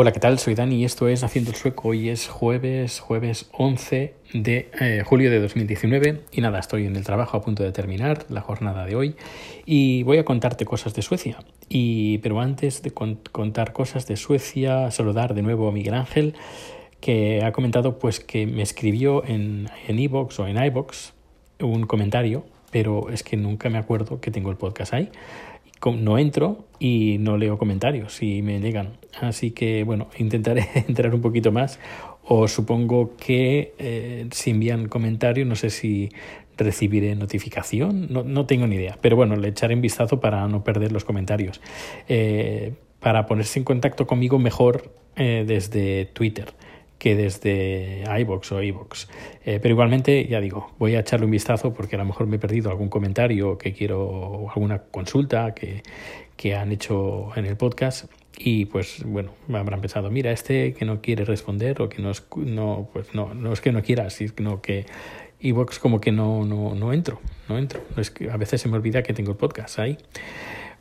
Hola, ¿qué tal? Soy Dani y esto es Haciendo el Sueco. Hoy es jueves, jueves 11 de eh, julio de 2019 y nada, estoy en el trabajo a punto de terminar la jornada de hoy y voy a contarte cosas de Suecia. Y, pero antes de contar cosas de Suecia, saludar de nuevo a Miguel Ángel que ha comentado pues que me escribió en iVoox en o en iVoox un comentario, pero es que nunca me acuerdo que tengo el podcast ahí no entro y no leo comentarios y me llegan. Así que bueno, intentaré entrar un poquito más o supongo que eh, si envían comentarios no sé si recibiré notificación, no, no, tengo ni idea, pero bueno, le echaré un vistazo para no perder los comentarios. Eh, para ponerse en contacto conmigo mejor eh, desde Twitter que desde iBox o iBox. Eh, pero igualmente, ya digo, voy a echarle un vistazo porque a lo mejor me he perdido algún comentario que quiero, alguna consulta que, que han hecho en el podcast. Y pues bueno, me habrán pensado, mira, este que no quiere responder o que no es, no, pues no, no es que no quiera, sino que iBox como que no, no, no entro, no entro. Es que a veces se me olvida que tengo el podcast ahí.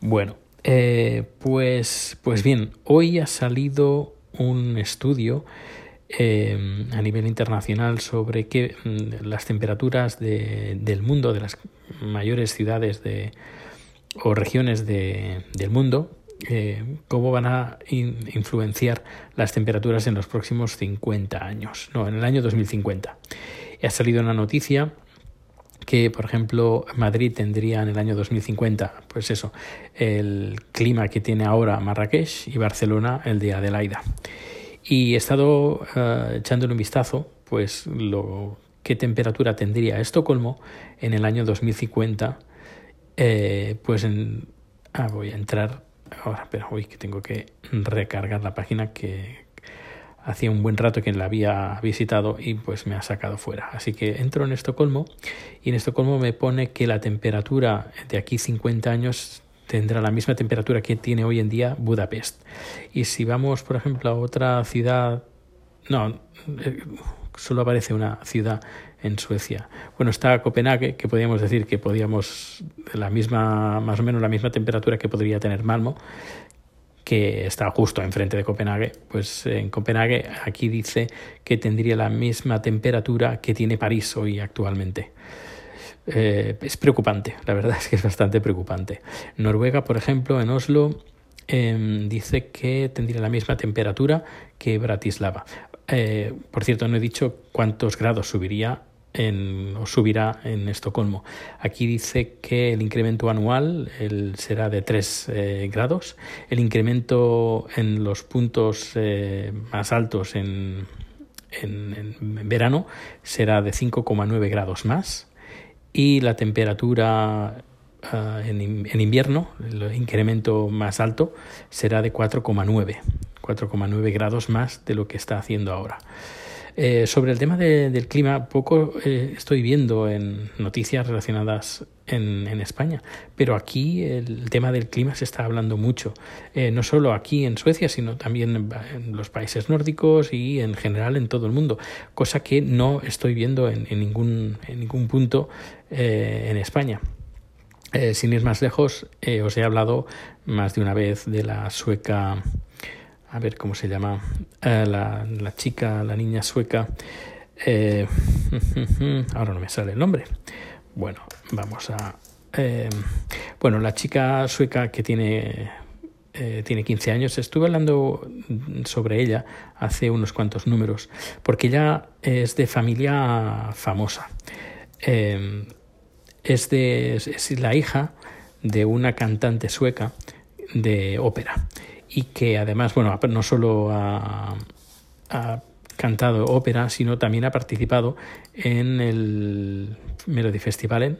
Bueno, eh, pues, pues bien, hoy ha salido un estudio eh, a nivel internacional sobre que mm, las temperaturas de, del mundo, de las mayores ciudades de, o regiones de, del mundo, eh, cómo van a influenciar las temperaturas en los próximos 50 años, no, en el año 2050. ha salido una noticia que, por ejemplo, Madrid tendría en el año 2050, pues eso, el clima que tiene ahora Marrakech y Barcelona el de Adelaida. Y he estado uh, echándole un vistazo, pues lo qué temperatura tendría Estocolmo en el año 2050. Eh, pues en, ah, voy a entrar ahora, pero hoy que tengo que recargar la página que hacía un buen rato que la había visitado y pues me ha sacado fuera. Así que entro en Estocolmo y en Estocolmo me pone que la temperatura de aquí 50 años tendrá la misma temperatura que tiene hoy en día Budapest. Y si vamos, por ejemplo, a otra ciudad, no, eh, solo aparece una ciudad en Suecia. Bueno, está Copenhague, que podríamos decir que podíamos la misma, más o menos la misma temperatura que podría tener Malmo, que está justo enfrente de Copenhague. Pues en Copenhague aquí dice que tendría la misma temperatura que tiene París hoy actualmente. Eh, es preocupante, la verdad es que es bastante preocupante. Noruega, por ejemplo, en Oslo, em, dice que tendría la misma temperatura que Bratislava. Eh, por cierto, no he dicho cuántos grados subiría en, o subirá en Estocolmo. Aquí dice que el incremento anual será de 3 eh, grados. El incremento en los puntos más altos en, en, verano será de 5,9 grados más y la temperatura en, en, invierno, el incremento más alto, será de 4,9, 4,9 grados más de lo que está haciendo ahora. Eh, sobre el tema de, del clima, poco eh, estoy viendo en noticias relacionadas en, en, España, pero aquí el tema del clima se está hablando mucho, eh, no solo aquí en Suecia, sino también en, los países nórdicos y en general en todo el mundo, cosa que no estoy viendo en, en ningún, punto eh, en España. Eh, sin ir más lejos, os he hablado más de una vez de la sueca a ver cómo se llama, eh, la, la, chica, la niña sueca, eh, ahora no me sale el nombre. Bueno, vamos a... Eh, bueno, la chica sueca que tiene, eh, tiene 15 años, estuve hablando sobre ella hace unos cuantos números, porque ella es de familia famosa. Eh, es, de, es la hija de una cantante sueca de ópera y que además, bueno, no solo ha, cantado ópera, sino también ha participado en el Melody Festival.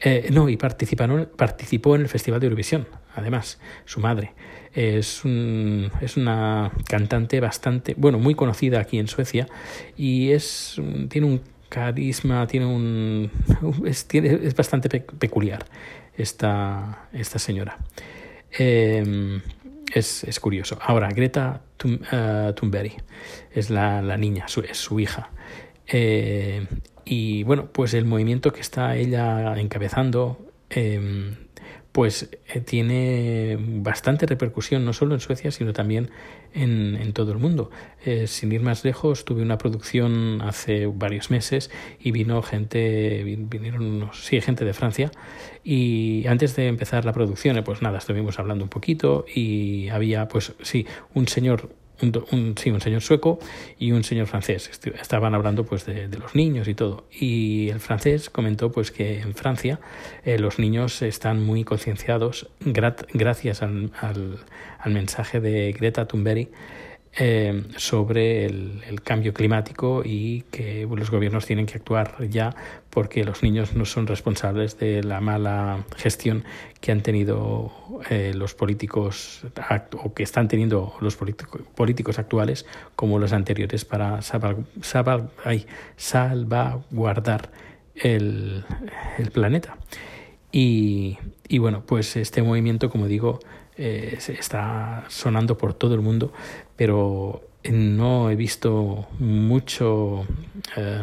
Eh, no, y participó, participó en el Festival de Eurovisión, además, su madre. Es, un, es una cantante bastante, bueno, muy conocida aquí en Suecia y es, tiene un carisma, tiene un, es, es bastante pe peculiar esta, esta señora. Eh, es, es curioso. Ahora, Greta Uh, Thunberg es la, la niña, su, es su hija. Eh, y bueno, pues el movimiento que está ella encabezando eh, pues eh, tiene bastante repercusión no solo en Suecia sino también en, todo el mundo. Eh, sin ir más lejos, tuve una producción hace varios meses y vino gente, vinieron unos, sí, gente de Francia y antes de empezar la producción, eh, pues nada, estuvimos hablando un poquito y había, pues sí, un señor un, sí, un señor sueco y un señor francés. Estaban hablando pues de, los niños y todo. Y el francés comentó pues que en Francia eh, los niños están muy concienciados gracias al, al, mensaje de Greta Thunberg eh, sobre el, cambio climático y que los gobiernos tienen que actuar ya porque los niños no son responsables de la mala gestión que han tenido eh, los políticos o que están teniendo los políticos actuales como los anteriores para salvaguardar el, el planeta. Y, y bueno, pues este movimiento, como digo, eh, está sonando por todo el mundo, pero no he visto mucho, eh,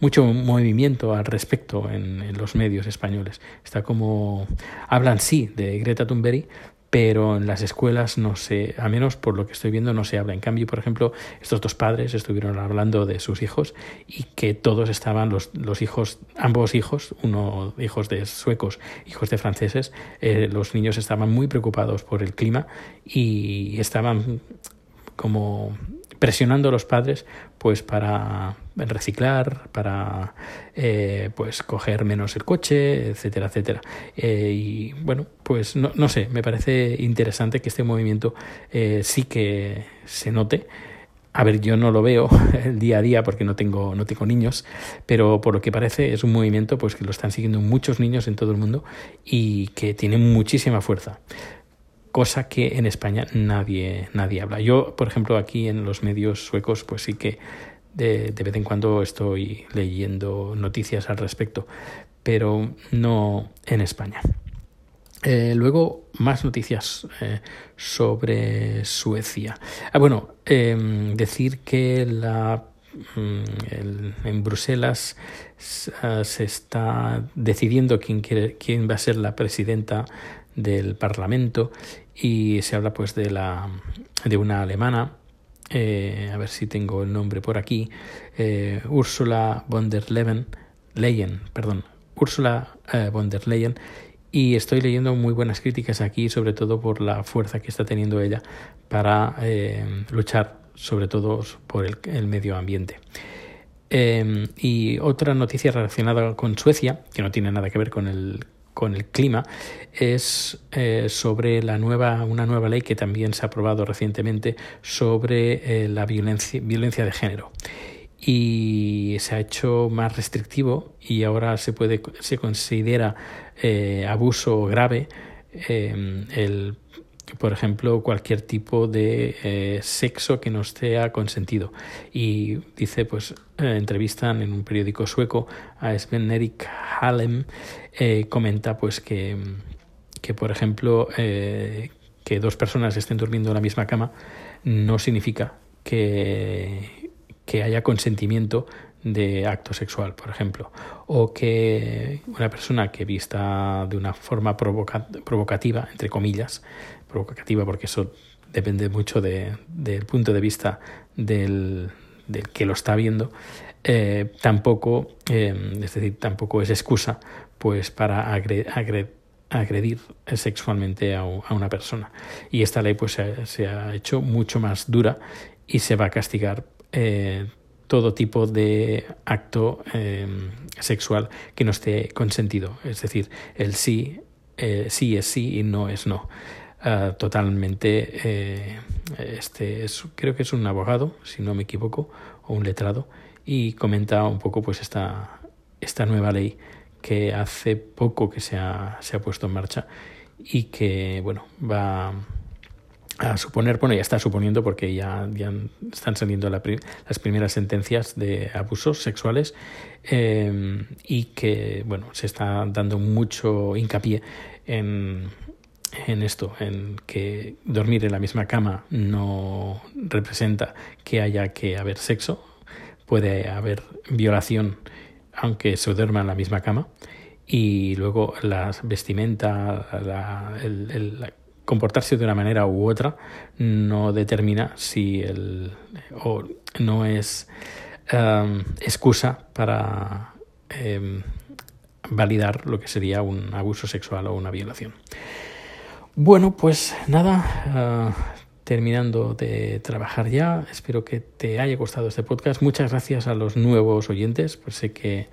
mucho movimiento al respecto en, en, los medios españoles. Está como hablan sí de Greta Thunberg, pero en las escuelas no sé, a menos por lo que estoy viendo, no se habla. En cambio, por ejemplo, estos dos padres estuvieron hablando de sus hijos y que todos estaban, los, los hijos, ambos hijos, uno hijos de suecos, hijos de franceses, eh, los niños estaban muy preocupados por el clima y estaban como presionando a los padres pues para reciclar, para eh, pues coger menos el coche, etcétera, etcétera. Eh, y bueno, pues no, no, sé, me parece interesante que este movimiento eh, sí que se note. A ver, yo no lo veo el día a día porque no tengo, no tengo niños, pero por lo que parece es un movimiento pues que lo están siguiendo muchos niños en todo el mundo y que tiene muchísima fuerza cosa que en España nadie, nadie habla. Yo, por ejemplo, aquí en los medios suecos, pues sí que de, vez en cuando estoy leyendo noticias al respecto, pero no en España. Eh, luego, más noticias eh, sobre Suecia. Ah, bueno, eh, decir que la, mm, en Bruselas se está decidiendo quién, quiere, quién va a ser la presidenta del Parlamento y se habla pues de la de una alemana. Eh, a ver si tengo el nombre por aquí. Eh, Ursula von der Leyen Leyen perdón. Ursula eh, von der Leyen. Y estoy leyendo muy buenas críticas aquí sobre todo por la fuerza que está teniendo ella para luchar sobre todo por el, el medio ambiente. Y otra noticia relacionada con Suecia, que no tiene nada que ver con el, con el clima es eh, sobre la nueva, una nueva ley que también se ha aprobado recientemente sobre eh, la violencia, violencia de género. Y se ha hecho más restrictivo y ahora se puede se considera eh, abuso grave el por ejemplo, cualquier tipo de eh, sexo que no esté consentido. Y dice, pues, eh, entrevistan en un periódico sueco a Sven Erik Hallem, eh, comenta pues que, que por ejemplo, que dos personas estén durmiendo en la misma cama no significa que, que haya consentimiento de acto sexual, por ejemplo, o que una persona que vista de una forma provocativa, entre comillas, provocativa porque eso depende mucho de, del punto de vista del, que lo está viendo, eh, tampoco, eh, es decir, tampoco es excusa pues para agredir sexualmente a, una persona. Y esta ley pues se, ha hecho mucho más dura y se va a castigar eh, todo tipo de acto sexual que no esté consentido. Es decir, el sí, sí es sí y no es no. Ah, totalmente, eh, este es, creo que es un abogado, si no me equivoco, o un letrado, y comenta un poco pues esta, esta nueva ley que hace poco que se ha, se ha puesto en marcha y que bueno va a suponer, bueno, ya está suponiendo porque ya, están saliendo la, las primeras sentencias de abusos sexuales eh, y que, bueno, se está dando mucho hincapié en, en esto, en que dormir en la misma cama no representa que haya que haber sexo, puede haber violación aunque se duerma en la misma cama y luego la vestimenta, el, comportarse de una manera u otra no determina si el o no es um, excusa para em, validar lo que sería un abuso sexual o una violación. Bueno, pues nada, uh, terminando de trabajar ya. Espero que te haya gustado este podcast. Muchas gracias a los nuevos oyentes, pues sé que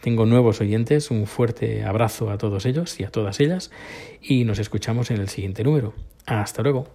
tengo nuevos oyentes. Un fuerte abrazo a todos ellos y a todas ellas y nos escuchamos en el siguiente número. Hasta luego.